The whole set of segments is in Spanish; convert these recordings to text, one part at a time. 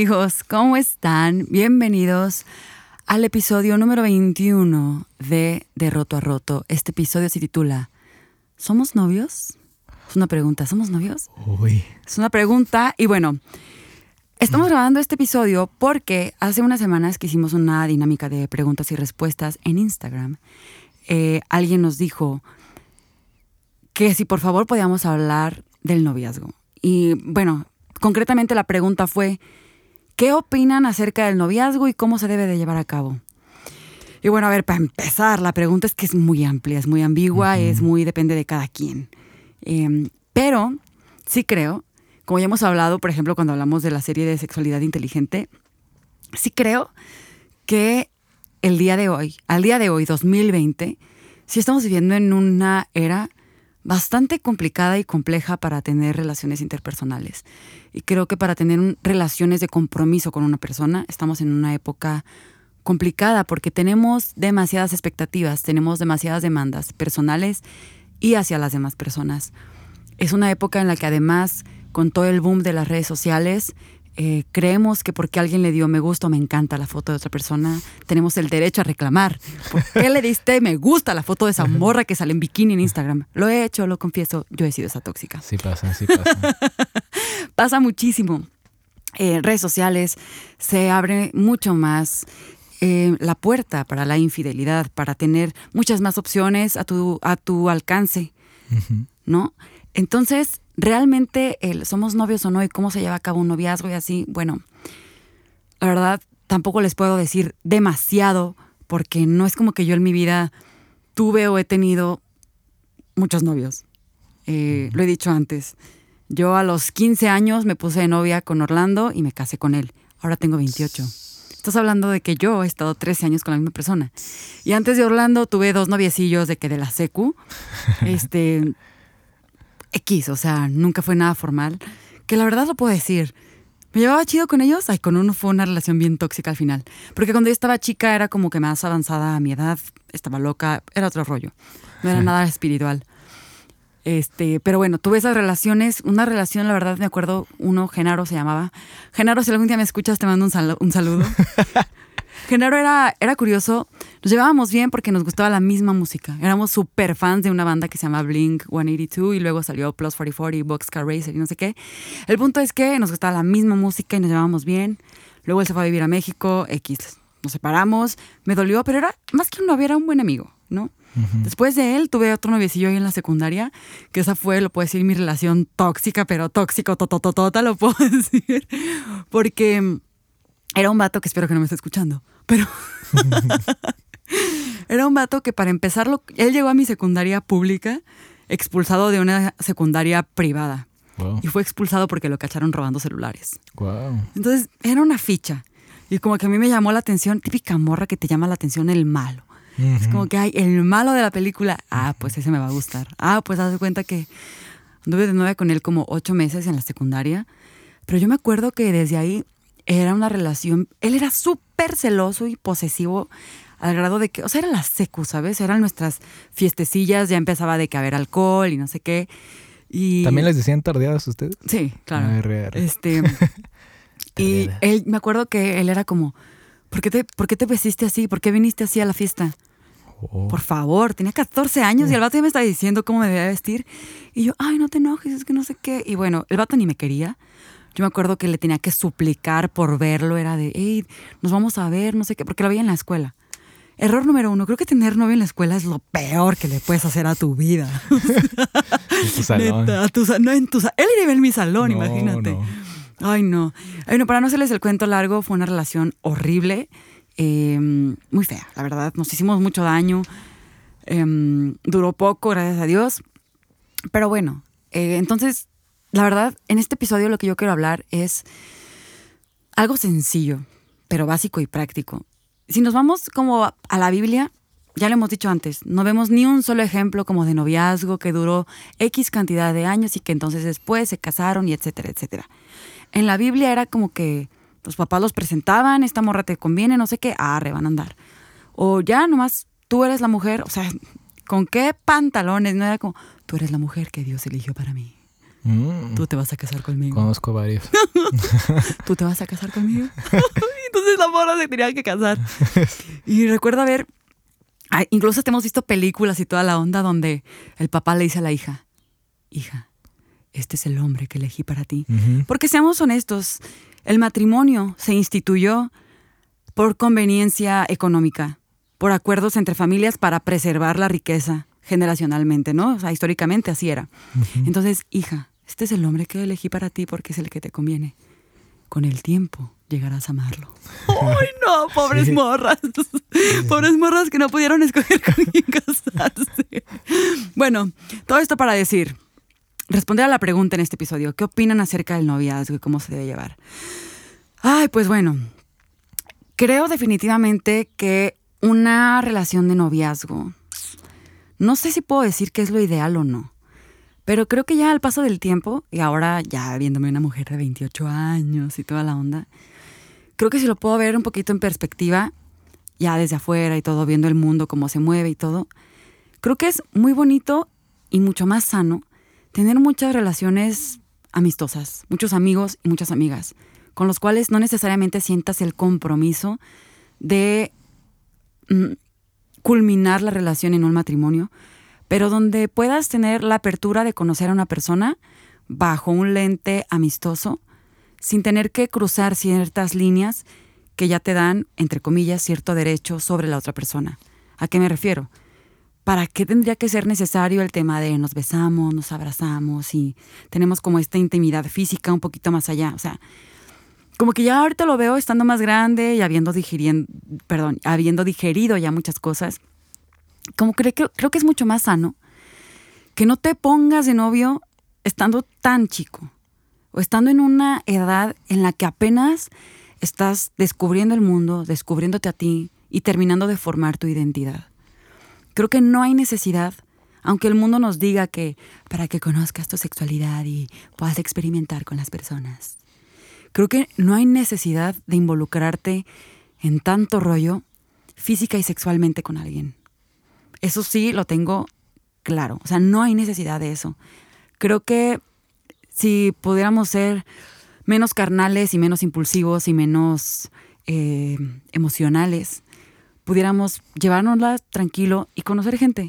amigos, ¿cómo están? Bienvenidos al episodio número 21 de De Roto a Roto. Este episodio se titula ¿Somos novios? Es una pregunta, ¿somos novios? Uy. Es una pregunta y bueno, estamos grabando este episodio porque hace unas semanas que hicimos una dinámica de preguntas y respuestas en Instagram. Eh, alguien nos dijo que si por favor podíamos hablar del noviazgo. Y bueno, concretamente la pregunta fue, ¿qué opinan acerca del noviazgo y cómo se debe de llevar a cabo? Y bueno, a ver, para empezar, la pregunta es que es muy amplia, es muy ambigua, es muy depende de cada quien. Em, pero sí creo, como ya hemos hablado, por ejemplo, cuando hablamos de la serie de sexualidad inteligente, sí creo que el día de hoy, al día de hoy, 2020, sí estamos viviendo en una era bastante complicada y compleja para tener relaciones interpersonales. Y creo que para tener relaciones de compromiso con una persona, estamos en una época complicada porque tenemos demasiadas expectativas, tenemos demasiadas demandas personales y hacia las demás personas. Es una época en la que además, con todo el boom de las redes sociales, eh, creemos que porque alguien le dio me gusta o me encanta la foto de otra persona, tenemos el derecho a reclamar. ¿Por qué le diste me gusta la foto de esa morra que sale en bikini en Instagram? Lo he hecho, lo confieso, yo he sido esa tóxica. Sí pasa, sí pasa. pasa muchísimo. En redes sociales se abre mucho más eh, la puerta para la infidelidad, para tener muchas más opciones a tu, a tu alcance, ¿no? Entonces, realmente el somos novios o no y cómo se lleva a cabo un noviazgo y así, bueno, la verdad tampoco les puedo decir demasiado porque no es como que yo en mi vida tuve o he tenido muchos novios. Eh, lo he dicho antes. Yo a los 15 años me puse de novia con Orlando y me casé con él. Ahora tengo 28. Estás hablando de que yo he estado 13 años con la misma persona. Y antes de Orlando tuve dos noviecillos de que de la secu. Este X, o sea, nunca fue nada formal. Que la verdad lo puedo decir. Me llevaba chido con ellos. Ay, con uno fue una relación bien tóxica al final. Porque cuando yo estaba chica era como que más avanzada a mi edad, estaba loca, era otro rollo. No era nada espiritual. Este, pero bueno, tuve esas relaciones. Una relación, la verdad, me acuerdo, uno, Genaro se llamaba. Genaro, si algún día me escuchas, te mando un, un saludo. Genaro era, era curioso. Nos llevábamos bien porque nos gustaba la misma música. Éramos súper fans de una banda que se llama Blink 182 y luego salió Plus 44 y Boxcar Racer y no sé qué. El punto es que nos gustaba la misma música y nos llevábamos bien. Luego él se fue a vivir a México, X. Nos separamos, me dolió, pero era más que un novio, era un buen amigo, ¿no? Después de él tuve otro noviecillo ahí en la secundaria, que esa fue, lo puedo decir, mi relación tóxica, pero tóxico, totototota, lo puedo decir, porque era un vato que espero que no me esté escuchando, pero era un vato que para empezarlo, él llegó a mi secundaria pública expulsado de una secundaria privada. Y fue expulsado porque lo cacharon robando celulares. Entonces era una ficha. Y como que a mí me llamó la atención, típica morra que te llama la atención el malo. Es como que hay el malo de la película. Ah, pues ese me va a gustar. Ah, pues haz de cuenta que anduve de novia con él como ocho meses en la secundaria. Pero yo me acuerdo que desde ahí era una relación, él era súper celoso y posesivo al grado de que, o sea, era la secu, ¿sabes? Eran nuestras fiestecillas, ya empezaba de que haber alcohol y no sé qué. Y... ¿También les decían tardeadas ustedes? Sí, claro. Este, y él, me acuerdo que él era como, ¿por qué, te, ¿por qué te vestiste así? ¿Por qué viniste así a la fiesta? Oh. Por favor, tenía 14 años y el vato ya me estaba diciendo cómo me debía vestir. Y yo, ay, no te enojes, es que no sé qué. Y bueno, el vato ni me quería. Yo me acuerdo que le tenía que suplicar por verlo, era de, hey, nos vamos a ver, no sé qué, porque lo veía en la escuela. Error número uno, creo que tener novio en la escuela es lo peor que le puedes hacer a tu vida. en tu salón. no en tu Él iba en mi salón, imagínate. Ay, no. Bueno, para no hacerles el cuento largo, fue una relación horrible, em, muy fea, la verdad. Nos hicimos mucho daño. Em, duró poco, gracias a Dios. Pero bueno, eh, entonces la verdad, en este episodio lo que yo quiero hablar es algo sencillo, pero básico y práctico. Si nos vamos como a la Biblia, ya lo hemos dicho antes, no vemos ni un solo ejemplo como de noviazgo que duró X cantidad de años y que entonces después se casaron y etcétera, etcétera. En la Biblia era como que los papás los presentaban, esta morra te conviene, no sé qué, arre, van a andar. O ya nomás tú eres la mujer, o sea, ¿con qué pantalones? No era como, tú eres la mujer que Dios eligió para mí. Mm, Tú te vas a casar conmigo. Conozco varios. ¿Tú te vas a casar conmigo? Entonces la se tenía que casar. Y recuerdo haber, incluso hemos visto películas y toda la onda donde el papá le dice a la hija, hija, este es el hombre que elegí para ti. Porque seamos honestos, el matrimonio se instituyó por conveniencia económica, por acuerdos entre familias para preservar la riqueza generacionalmente, ¿no? O sea, históricamente así era. Entonces, hija, este es el hombre que elegí para ti porque es el que te conviene. Con el tiempo llegarás a amarlo. ¡Ay, no! Pobres Sí. morras. Pobres morras que no pudieron escoger con quién casarse. Bueno, todo esto para decir, responder a la pregunta en este episodio. ¿Qué opinan acerca del noviazgo y cómo se debe llevar? Ay, pues bueno, creo definitivamente que una relación de noviazgo, no sé si puedo decir que es lo ideal o no, pero creo que ya al paso del tiempo, y ahora ya viéndome una mujer de 28 años y toda la onda, creo que si lo puedo ver un poquito en perspectiva, ya desde afuera y todo, viendo el mundo, cómo se mueve y todo, creo que es muy bonito y mucho más sano tener muchas relaciones amistosas, muchos amigos y muchas amigas, con los cuales no necesariamente sientas el compromiso de mm, culminar la relación en un matrimonio, pero donde puedas tener la apertura de conocer a una persona bajo un lente amistoso, sin tener que cruzar ciertas líneas que ya te dan, entre comillas, cierto derecho sobre la otra persona. ¿A qué me refiero? ¿Para qué tendría que ser necesario el tema de nos besamos, nos abrazamos y tenemos como esta intimidad física un poquito más allá? O sea, como que ya ahorita lo veo estando más grande y habiendo, perdón, habiendo digerido ya muchas cosas, como que creo que es mucho más sano que no te pongas de novio estando tan chico o estando en una edad en la que apenas estás descubriendo el mundo, descubriéndote a ti y terminando de formar tu identidad. Creo que no hay necesidad, aunque el mundo nos diga que para que conozcas tu sexualidad y puedas experimentar con las personas. Creo que no hay necesidad de involucrarte en tanto rollo física y sexualmente con alguien. Eso sí lo tengo claro. O sea, no hay necesidad de eso. Creo que si pudiéramos ser menos carnales y menos impulsivos y menos eh, emocionales, pudiéramos llevárnosla tranquilo y conocer gente.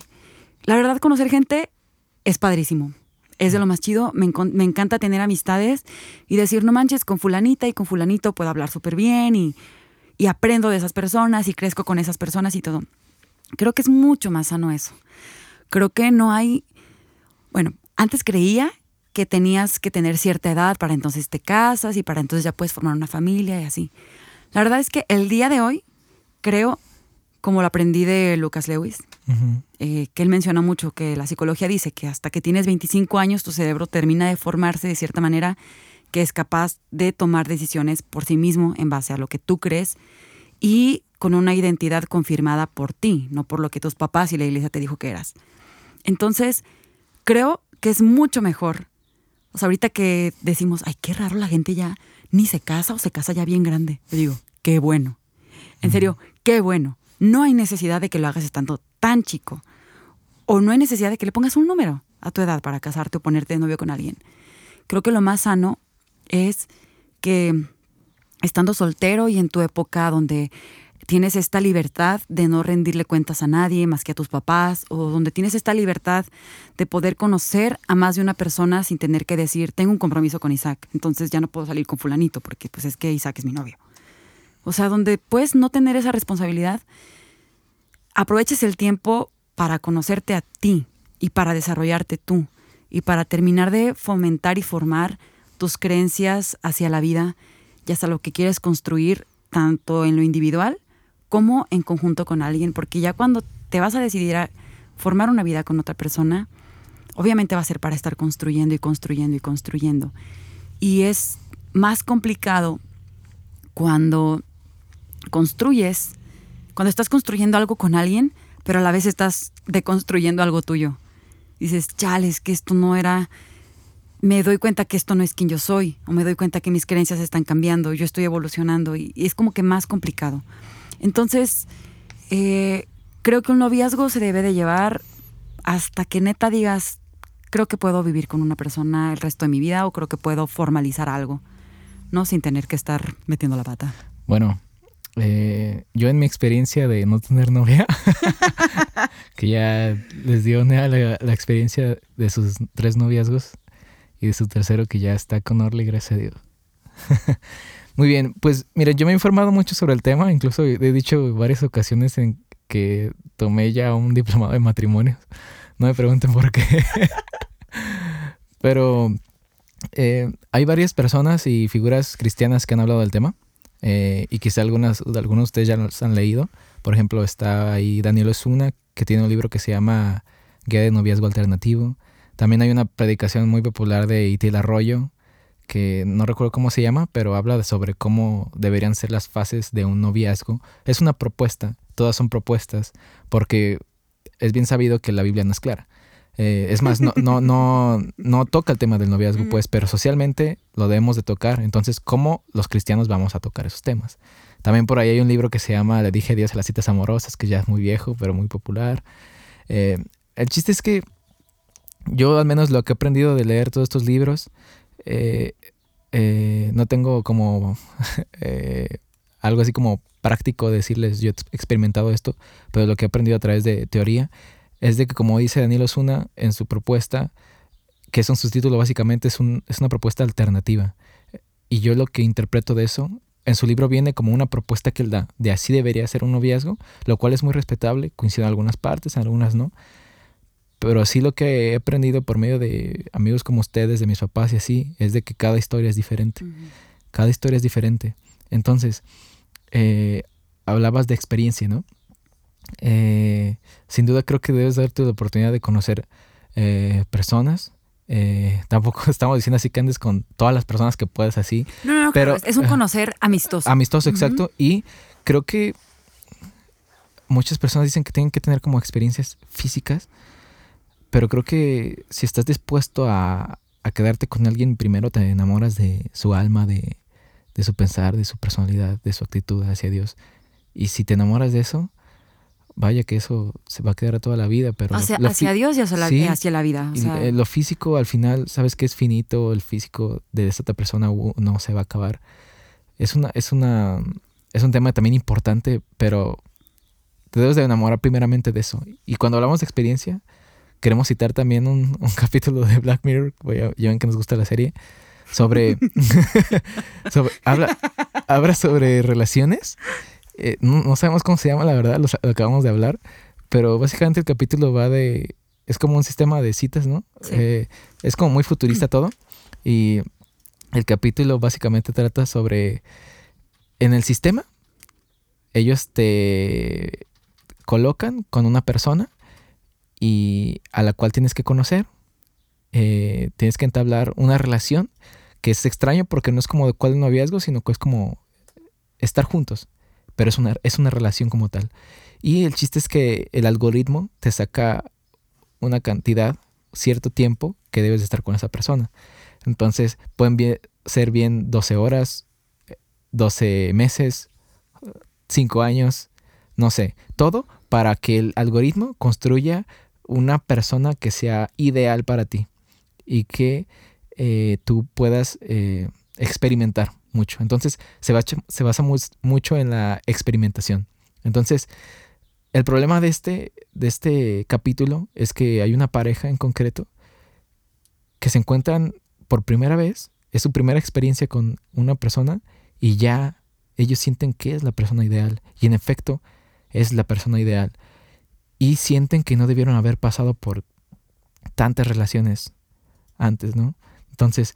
La verdad, conocer gente es padrísimo. Es de lo más chido. Me, me encanta tener amistades y decir, no manches, con fulanita y con fulanito puedo hablar súper bien y, y aprendo de esas personas y crezco con esas personas y todo. Creo que es mucho más sano eso. Creo que no hay, bueno, antes creía que tenías que tener cierta edad para entonces te casas y para entonces ya puedes formar una familia y así. La verdad es que el día de hoy creo, como lo aprendí de Lucas Lewis, eh, que él menciona mucho que la psicología dice que hasta que tienes 25 años tu cerebro termina de formarse de cierta manera que es capaz de tomar decisiones por sí mismo en base a lo que tú crees y con una identidad confirmada por ti, no por lo que tus papás y la iglesia te dijo que eras. Entonces, creo que es mucho mejor. O sea, ahorita que decimos, ay, qué raro la gente ya ni se casa o se casa ya bien grande. Yo digo, qué bueno. En serio, qué bueno. No hay necesidad de que lo hagas estando tan chico. O no hay necesidad de que le pongas un número a tu edad para casarte o ponerte de novio con alguien. Creo que lo más sano es que estando soltero y en tu época donde tienes esta libertad de no rendirle cuentas a nadie más que a tus papás, o donde tienes esta libertad de poder conocer a más de una persona sin tener que decir, tengo un compromiso con Isaac, entonces ya no puedo salir con fulanito porque pues es que Isaac es mi novio. O sea, donde puedes no tener esa responsabilidad, aproveches el tiempo para conocerte a ti y para desarrollarte tú y para terminar de fomentar y formar tus creencias hacia la vida y hasta lo que quieres construir tanto en lo individual como en conjunto con alguien, porque ya cuando te vas a decidir a formar una vida con otra persona, obviamente va a ser para estar construyendo y construyendo y construyendo. Y es más complicado cuando construyes, cuando estás construyendo algo con alguien, pero a la vez estás deconstruyendo algo tuyo. Dices, chales, que esto no era, me doy cuenta que esto no es quien yo soy, o me doy cuenta que mis creencias están cambiando, yo estoy evolucionando, y, y es como que más complicado. Entonces, eh, creo que un noviazgo se debe de llevar hasta que neta digas, creo que puedo vivir con una persona el resto de mi vida o creo que puedo formalizar algo, ¿no? Sin tener que estar metiendo la pata. Bueno, eh, yo en mi experiencia de no tener novia, que ya les dio la, la, experiencia de sus tres noviazgos y de su tercero que ya está con Orly, gracias a Dios. Muy bien, pues mira, yo me he informado mucho sobre el tema, incluso he dicho varias ocasiones en que tomé ya un diplomado de matrimonio. No me pregunten por qué. Pero eh, hay varias personas y figuras cristianas que han hablado del tema. Eh, y quizá algunas, algunos de ustedes ya los han leído. Por ejemplo, está ahí Daniel Osuna, que tiene un libro que se llama Guía de Noviazgo Alternativo. También hay una predicación muy popular de Itil Arroyo, que no recuerdo cómo se llama, pero habla sobre cómo deberían ser las fases de un noviazgo. Es una propuesta, todas son propuestas, porque es bien sabido que la Biblia no es clara. Eh, es más, no, no, no, no toca el tema del noviazgo, pues, pero socialmente lo debemos de tocar. Entonces, ¿cómo los cristianos vamos a tocar esos temas? También por ahí hay un libro que se llama Le dije adiós a las citas amorosas, que ya es muy viejo, pero muy popular. Eh, el chiste es que yo al menos lo que he aprendido de leer todos estos libros, eh, no tengo como algo así como práctico decirles, yo he experimentado esto, pero lo que he aprendido a través de teoría es de que, como dice Daniel Osuna en su propuesta, que es un subtítulo básicamente, es, un, es una propuesta alternativa. Y yo lo que interpreto de eso, en su libro viene como una propuesta que él da, de así debería ser un noviazgo, lo cual es muy respetable, coincide en algunas partes, en algunas no. Pero así lo que he aprendido por medio de amigos como ustedes, de mis papás y así, es de que cada historia es diferente. Cada historia es diferente. Entonces, eh, hablabas de experiencia, ¿no? Eh, sin duda creo que debes darte la oportunidad de conocer eh, personas. Eh, tampoco estamos diciendo así que andes con todas las personas que puedes así. No, no, no pero es un conocer amistoso. Amistoso, exacto. Y creo que muchas personas dicen que tienen que tener como experiencias físicas, pero creo que si estás dispuesto a, a quedarte con alguien, primero te enamoras de su alma, de, de su pensar, de su personalidad, de su actitud hacia Dios. Y si te enamoras de eso, vaya que eso se va a quedar toda la vida, pero... Hacia, hacia Dios y hacia la, hacia la vida. Eh, lo físico al final, sabes que es finito, el físico de esta otra persona no se va a acabar. Es una, es una, es un tema también importante, pero te debes de enamorar primeramente de eso. Y cuando hablamos de experiencia, queremos citar también un, capítulo de Black Mirror, ya ven que nos gusta la serie, sobre, sobre habla, habla sobre relaciones eh, no, sabemos cómo se llama, la verdad, lo, acabamos de hablar, pero básicamente el capítulo va de, es como un sistema de citas, ¿no? Eh, es como muy futurista todo y el capítulo básicamente trata sobre, en el sistema, ellos te colocan con una persona y a la cual tienes que conocer, eh, tienes que entablar una relación que es extraño porque no es como de cuál noviazgo, sino que es como estar juntos pero es una, es una relación como tal. Y el chiste es que el algoritmo te saca una cantidad, cierto tiempo que debes de estar con esa persona. Entonces pueden ser bien 12 horas, 12 meses, 5 años, no sé, todo para que el algoritmo construya una persona que sea ideal para ti y que eh, tú puedas eh, experimentar mucho. Entonces se, se basa mucho en la experimentación. Entonces, el problema de este, de este capítulo es que hay una pareja en concreto que se encuentran por primera vez, es su primera experiencia con una persona y ya ellos sienten que es la persona ideal. Y en efecto, es la persona ideal. Y sienten que no debieron haber pasado por tantas relaciones antes, ¿no? Entonces,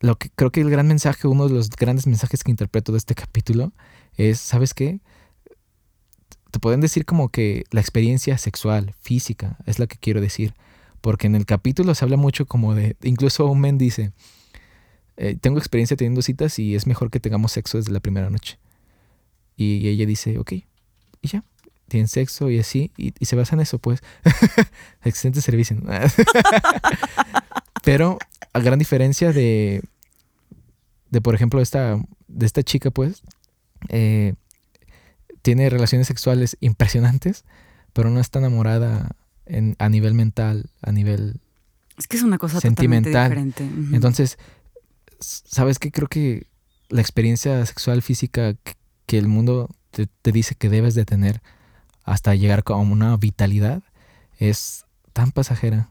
lo que creo que el gran mensaje, uno de los grandes mensajes que interpreto de este capítulo es, ¿sabes qué? Te pueden decir como que la experiencia sexual, física, es la que quiero decir. Porque en el capítulo se habla mucho como de, incluso un men dice, eh, tengo experiencia teniendo citas y es mejor que tengamos sexo desde la primera noche. Y ella dice, ok, y ya, tienen sexo y así, y, y se basa en eso, pues. Excelente servicio. Pero a gran diferencia de, de por ejemplo, esta, de esta chica, pues, eh, tiene relaciones sexuales impresionantes, pero no está enamorada en, a nivel mental, a nivel Es que es una cosa sentimental. diferente. Entonces, ¿sabes qué? Creo que la experiencia sexual física que, el mundo te, te, dice que debes de tener hasta llegar a una vitalidad es tan pasajera.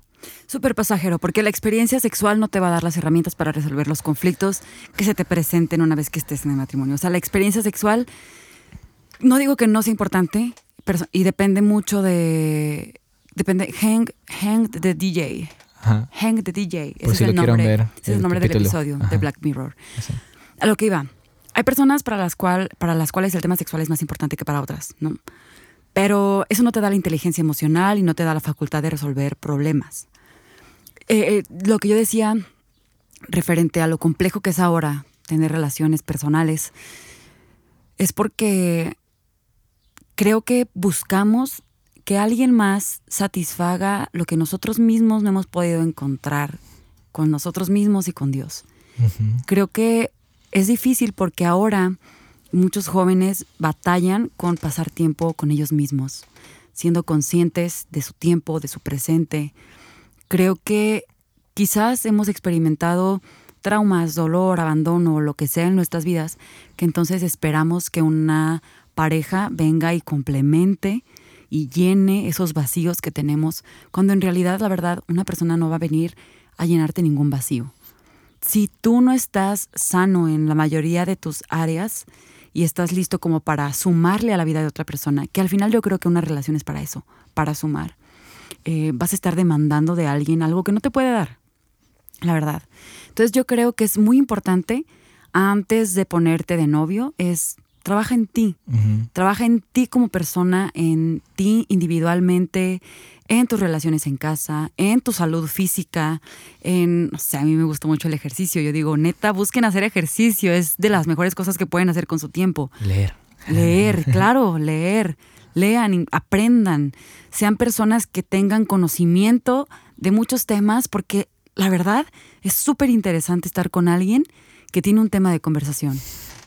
Súper pasajero, porque la experiencia sexual no te va a dar las herramientas para resolver los conflictos que se te presenten una vez que estés en el matrimonio. O sea, la experiencia sexual, no digo que no sea importante, pero, y depende mucho de... Depende, hang, hang the DJ. Hang the DJ. Ese es el nombre, ese es el nombre del episodio de Black Mirror. A lo que iba. Hay personas para las, cual, para las cuales el tema sexual es más importante que para otras, ¿no? Pero eso no te da la inteligencia emocional y no te da la facultad de resolver problemas. Eh, eh, lo que yo decía referente a lo complejo que es ahora tener relaciones personales es porque creo que buscamos que alguien más satisfaga lo que nosotros mismos no hemos podido encontrar con nosotros mismos y con Dios. Creo que es difícil porque ahora muchos jóvenes batallan con pasar tiempo con ellos mismos, siendo conscientes de su tiempo, de su presente. Creo que quizás hemos experimentado traumas, dolor, abandono, lo que sea en nuestras vidas, que entonces esperamos que una pareja venga y complemente y llene esos vacíos que tenemos, cuando en realidad, la verdad, una persona no va a venir a llenarte ningún vacío. Si tú no estás sano en la mayoría de tus áreas, y estás listo como para sumarle a la vida de otra persona, que al final yo creo que una relación es para eso, para sumar. Eh, vas a estar demandando de alguien algo que no te puede dar, la verdad. Entonces yo creo que es muy importante, antes de ponerte de novio, es trabaja en ti, trabaja en ti como persona, en ti individualmente, en tus relaciones en casa, en tu salud física, en, no sé, a mí me gusta mucho el ejercicio. Yo digo, neta, busquen hacer ejercicio, es de las mejores cosas que pueden hacer con su tiempo. Leer. Leer, claro, leer. Lean, aprendan, sean personas que tengan conocimiento de muchos temas, porque la verdad es súper interesante estar con alguien que tiene un tema de conversación.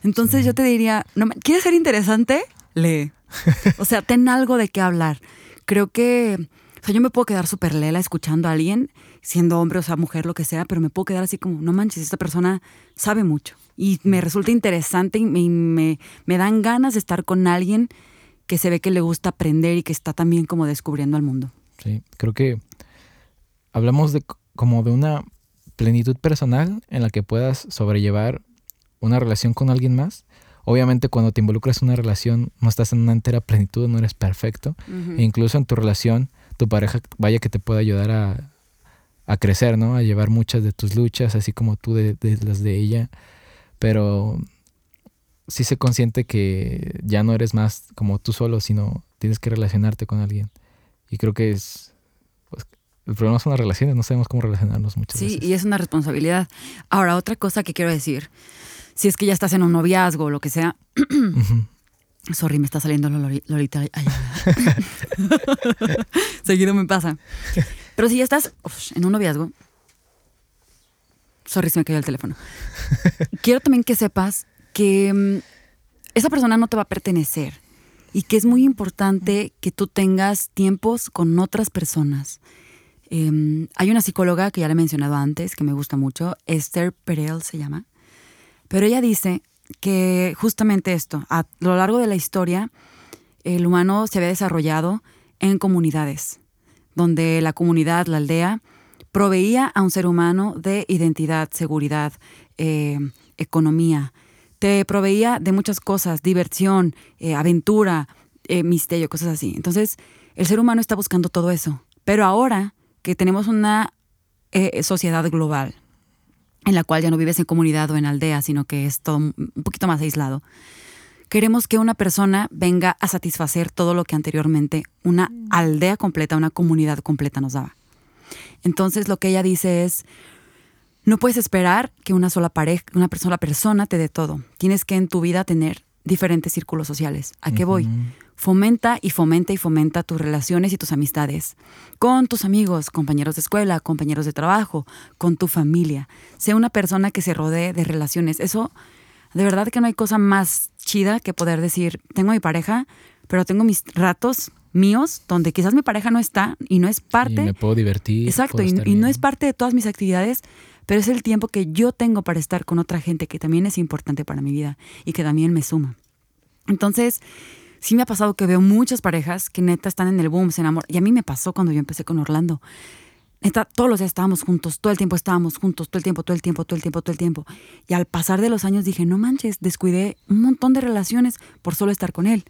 Entonces yo te diría, ¿quieres ser interesante? Lee. O sea, ten algo de qué hablar. Creo que o sea, yo me puedo quedar súper lela escuchando a alguien, siendo hombre o sea mujer, lo que sea, pero me puedo quedar así como, no manches, esta persona sabe mucho. Y me resulta interesante y me, me, dan ganas de estar con alguien que se ve que le gusta aprender y que está también como descubriendo al mundo. Sí, creo que hablamos de como de una plenitud personal en la que puedas sobrellevar una relación con alguien más. Obviamente cuando te involucras en una relación no estás en una entera plenitud, no eres perfecto. E incluso en tu relación tu pareja vaya que te pueda ayudar a, a crecer, ¿no? A llevar muchas de tus luchas, así como tú de, las de ella. Pero sí se consciente que ya no eres más como tú solo, sino tienes que relacionarte con alguien. Y creo que es... Pues, el problema son las relaciones, no sabemos cómo relacionarnos muchas veces. Sí, y es una responsabilidad. Ahora, otra cosa que quiero decir, si es que ya estás en un noviazgo o lo que sea, Sorry, me está saliendo Lolita. Seguido me pasa. Pero si ya estás en un noviazgo. Sorry, se me cayó el teléfono. Quiero también que sepas que mm, esa persona no te va a pertenecer y que es muy importante que tú tengas tiempos con otras personas. Em, hay una psicóloga que ya le he mencionado antes, que me gusta mucho, Esther Perel se llama, pero ella dice que justamente esto, a lo largo de la historia, el humano se había desarrollado en comunidades, donde la comunidad, la aldea, proveía a un ser humano de identidad, seguridad, eh, economía. Te proveía de muchas cosas, diversión, eh, aventura, eh, misterio, cosas así. Entonces, el ser humano está buscando todo eso. Pero ahora que tenemos una sociedad global, en la cual ya no vives en comunidad o en aldea, sino que es todo un poquito más aislado. Queremos que una persona venga a satisfacer todo lo que anteriormente una aldea completa, una comunidad completa nos daba. Entonces lo que ella dice es, no puedes esperar que una sola pareja, una sola persona te dé todo. Tienes que en tu vida tener diferentes círculos sociales. ¿A qué voy? Fomenta y fomenta y fomenta tus relaciones y tus amistades con tus amigos, compañeros de escuela, compañeros de trabajo, con tu familia. Sea una persona que se rodee de relaciones. Eso, de verdad que no hay cosa más chida que poder decir, tengo mi pareja, pero tengo mis ratos, míos, donde quizás mi pareja no está y no es parte. Y me puedo divertir. Exacto, puedo y, y no es parte de todas mis actividades, pero es el tiempo que yo tengo para estar con otra gente que también es importante para mi vida y que también me suma. Entonces, sí me ha pasado que veo muchas parejas que neta están en el boom, se enamoran. Y a mí me pasó cuando yo empecé con Orlando. Neta, todos los días estábamos juntos, todo el tiempo estábamos juntos, todo el tiempo, todo el tiempo, todo el tiempo, todo el tiempo. Y al pasar de los años dije, no manches, descuidé un montón de relaciones por solo estar con él.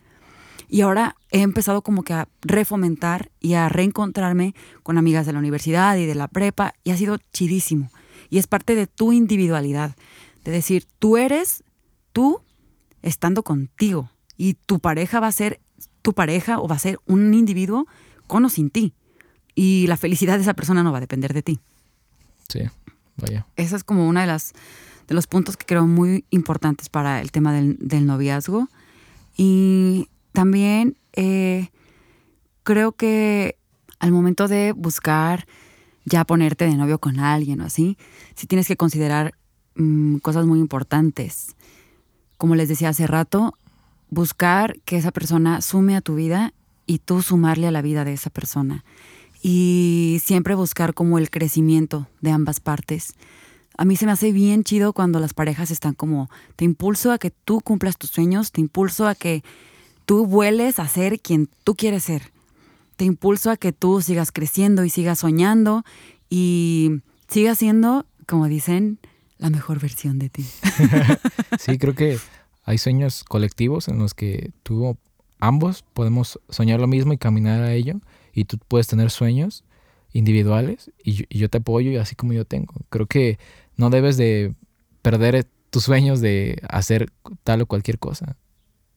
Y ahora he empezado como que a refomentar y a reencontrarme con amigas de la universidad y de la prepa y ha sido chidísimo. Y es parte de tu individualidad, de decir, tú eres tú estando contigo y tu pareja va a ser tu pareja o va a ser un individuo con o sin ti. Y la felicidad de esa persona no va a depender de ti. Sí, vaya. Esa es como una de las de los puntos que creo muy importantes para el tema del, del noviazgo. Y también eh, creo que al momento de buscar ya ponerte de novio con alguien o así, sí tienes que considerar mm, cosas muy importantes. Como les decía hace rato, buscar que esa persona sume a tu vida y tú sumarle a la vida de esa persona. Y siempre buscar como el crecimiento de ambas partes. A mí se me hace bien chido cuando las parejas están como, te impulso a que tú cumplas tus sueños, te impulso a que tú vueles a ser quien tú quieres ser. Te impulso a que tú sigas creciendo y sigas soñando y sigas siendo, como dicen, la mejor versión de ti. Sí, creo que hay sueños colectivos en los que tú ambos podemos soñar lo mismo y caminar a ello. Y tú puedes tener sueños individuales y yo, y yo te apoyo y así como yo tengo. Creo que no debes de perder tus sueños de hacer tal o cualquier cosa.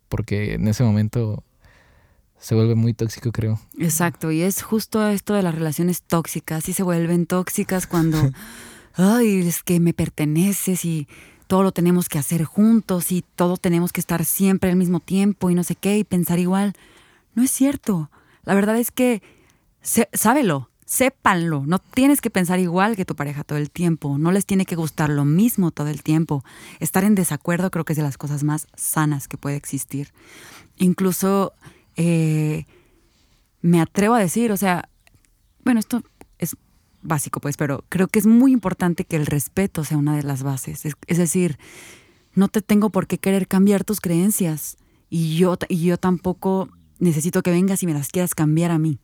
Porque en ese momento se vuelve muy tóxico, creo. Exacto, y es justo esto de las relaciones tóxicas, y se vuelven tóxicas cuando, ay, es que me perteneces y todo lo tenemos que hacer juntos y todo tenemos que estar siempre al mismo tiempo y no sé qué y pensar igual. No es cierto. La verdad es que sé- sábelo, sépanlo. No tienes que pensar igual que tu pareja todo el tiempo. No les tiene que gustar lo mismo todo el tiempo. Estar en desacuerdo creo que es de las cosas más sanas que puede existir. Incluso eh, me atrevo a decir, o sea, bueno, esto es básico, pues, pero creo que es muy importante que el respeto sea una de las bases. Es, es decir, no te tengo por qué querer cambiar tus creencias y yo, y yo tampoco necesito que vengas y me las quieras cambiar a mí.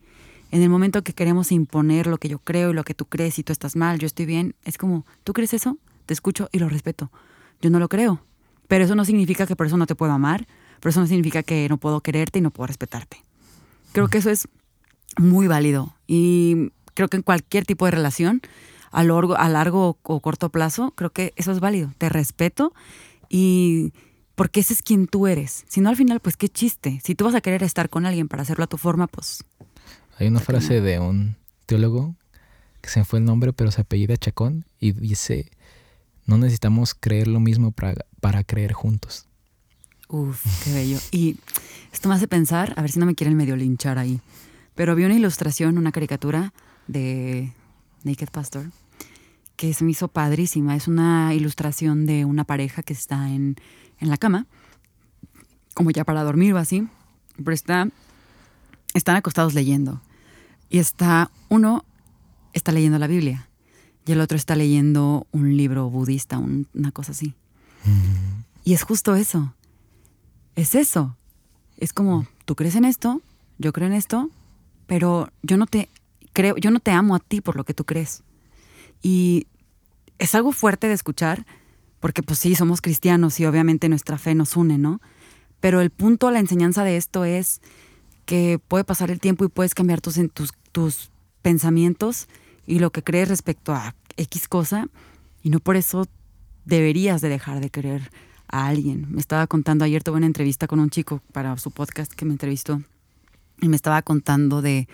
En el momento que queremos imponer lo que yo creo y lo que tú crees y tú estás mal, yo estoy bien, es como, ¿tú crees eso? Te escucho y lo respeto. Yo no lo creo. Pero eso no significa que por eso no te puedo amar, pero eso no significa que no puedo quererte y no puedo respetarte. Creo que eso es muy válido y creo que en cualquier tipo de relación, a largo, a largo o corto plazo, creo que eso es válido. Te respeto y porque ese es quien tú eres. Si no, al final, pues qué chiste. Si tú vas a querer estar con alguien para hacerlo a tu forma, pues Hay una frase de un teólogo que se me fue el nombre, pero se apellida Chacón y dice, no necesitamos creer lo mismo para, para creer juntos. Uf, qué bello. Y esto me hace pensar, a ver si no me quieren medio linchar ahí, pero vi una ilustración, una caricatura de Naked Pastor que se me hizo padrísima. Es una ilustración de una pareja que está en, en la cama, como ya para dormir o así, pero está, están acostados leyendo. Y está, uno está leyendo la Biblia y el otro está leyendo un libro budista, un- una cosa así. Y es justo eso. Es eso. Es como, tú crees en esto, yo creo en esto, pero yo no te creo, yo no te amo a ti por lo que tú crees. Y es algo fuerte de escuchar, porque pues sí, somos cristianos y obviamente nuestra fe nos une, ¿no? Pero el punto, la enseñanza de esto es que puede pasar el tiempo y puedes cambiar tus, tus, tus pensamientos y lo que crees respecto a X cosa, y no por eso deberías de dejar de querer a alguien. Me estaba contando, ayer tuve una entrevista con un chico para su podcast que me entrevistó, y me estaba contando de,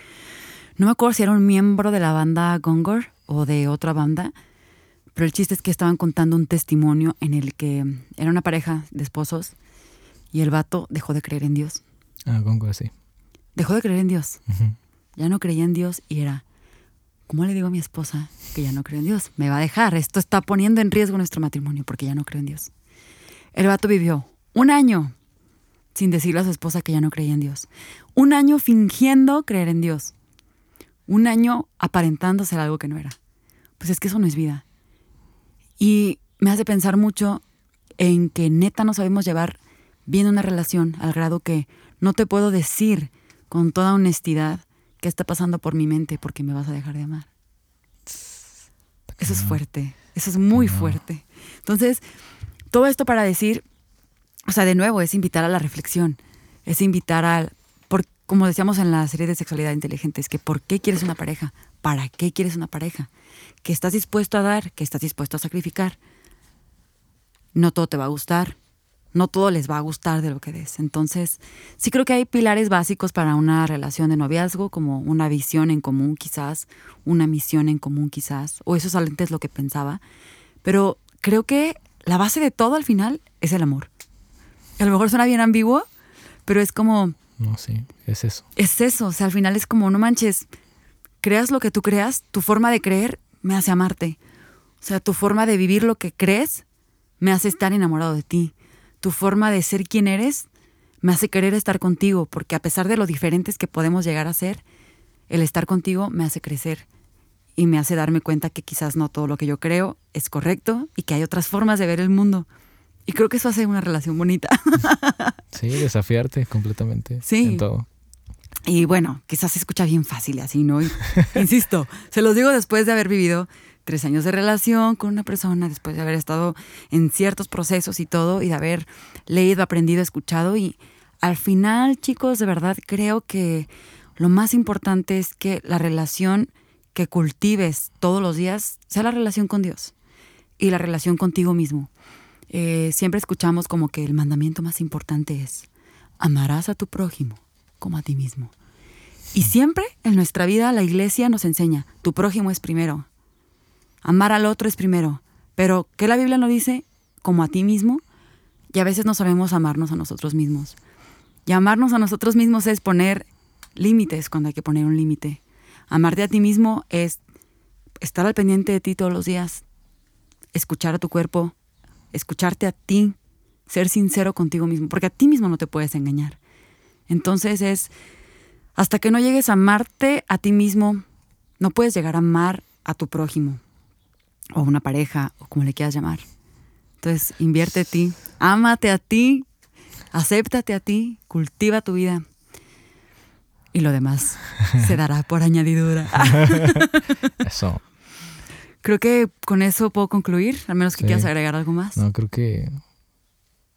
no me acuerdo si era un miembro de la banda Gongor o de otra banda, pero el chiste es que estaban contando un testimonio en el que era una pareja de esposos y el vato dejó de creer en Dios. Ah, gongo así. Dejó de creer en Dios. Ya no creía en Dios y era, ¿cómo le digo a mi esposa que ya no creo en Dios? Me va a dejar. Esto está poniendo en riesgo nuestro matrimonio porque ya no creo en Dios. El vato vivió un año sin decirle a su esposa que ya no creía en Dios. Un año fingiendo creer en Dios. Un año aparentándose algo que no era. Pues es que eso no es vida. Y me hace pensar mucho en que neta no sabemos llevar bien una relación al grado que no te puedo decir con toda honestidad qué está pasando por mi mente porque me vas a dejar de amar. Eso es fuerte, eso es muy fuerte. Entonces, todo esto para decir, o sea, de nuevo, es invitar a la reflexión, es invitar al, como decíamos en la serie de sexualidad inteligente, es que ¿por qué quieres una pareja? ¿Para qué quieres una pareja? ¿Qué estás dispuesto a dar? ¿Qué estás dispuesto a sacrificar? No todo te va a gustar, no todo les va a gustar de lo que des. Entonces, sí creo que hay pilares básicos para una relación de noviazgo, como una visión en común quizás, una misión en común quizás, o eso es lo que pensaba. Pero creo que la base de todo al final es el amor. A lo mejor suena bien ambiguo, pero es como... No, sí, es eso. Es eso, o sea, al final es como, no manches, creas lo que tú creas, tu forma de creer me hace amarte. O sea, tu forma de vivir lo que crees me hace estar enamorado de ti tu forma de ser quien eres me hace querer estar contigo, porque a pesar de lo diferentes que podemos llegar a ser, el estar contigo me hace crecer y me hace darme cuenta que quizás no todo lo que yo creo es correcto y que hay otras formas de ver el mundo. Y creo que eso hace una relación bonita. sí, desafiarte completamente sí. en todo. Y bueno, quizás se escucha bien fácil así, ¿no? insisto, se los digo después de haber vivido tres años de relación con una persona, después de haber estado en ciertos procesos y todo, y de haber leído, aprendido, escuchado. Y al final, chicos, de verdad creo que lo más importante es que la relación que cultives todos los días sea la relación con Dios y la relación contigo mismo. Eh, siempre escuchamos como que el mandamiento más importante es, amarás a tu prójimo como a ti mismo. Y siempre en nuestra vida la iglesia nos enseña, tu prójimo es primero, Amar al otro es primero, pero ¿qué la Biblia no dice? Como a ti mismo. Y a veces no sabemos amarnos a nosotros mismos. Y amarnos a nosotros mismos es poner límites cuando hay que poner un límite. Amarte a ti mismo es estar al pendiente de ti todos los días, escuchar a tu cuerpo, escucharte a ti, ser sincero contigo mismo, porque a ti mismo no te puedes engañar. Entonces es, hasta que no llegues a amarte a ti mismo, no puedes llegar a amar a tu prójimo o una pareja, o como le quieras llamar. Entonces, invierte a ti, ámate a ti, acéptate a ti, cultiva tu vida. Y lo demás se dará por añadidura. eso. Creo que con eso puedo concluir, al menos que quieras agregar algo más. No, creo que.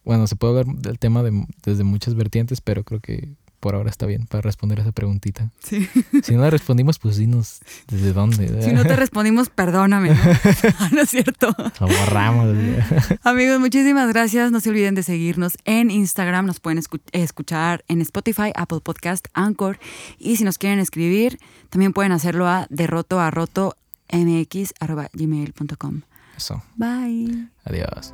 Bueno, se puede ver del tema de, desde muchas vertientes, pero creo que por ahora está bien para responder esa preguntita. Sí. Si no la respondimos, pues dinos desde dónde. Si no te respondimos, perdóname. ¿no? Es cierto. Lo borramos. Amigos, muchísimas gracias. No se olviden de seguirnos en Instagram. Nos pueden escuchar en Spotify, Apple Podcast, Anchor. Y si nos quieren escribir, también pueden hacerlo a derroto a roto mx.gmail.com. Eso. Bye. Adiós.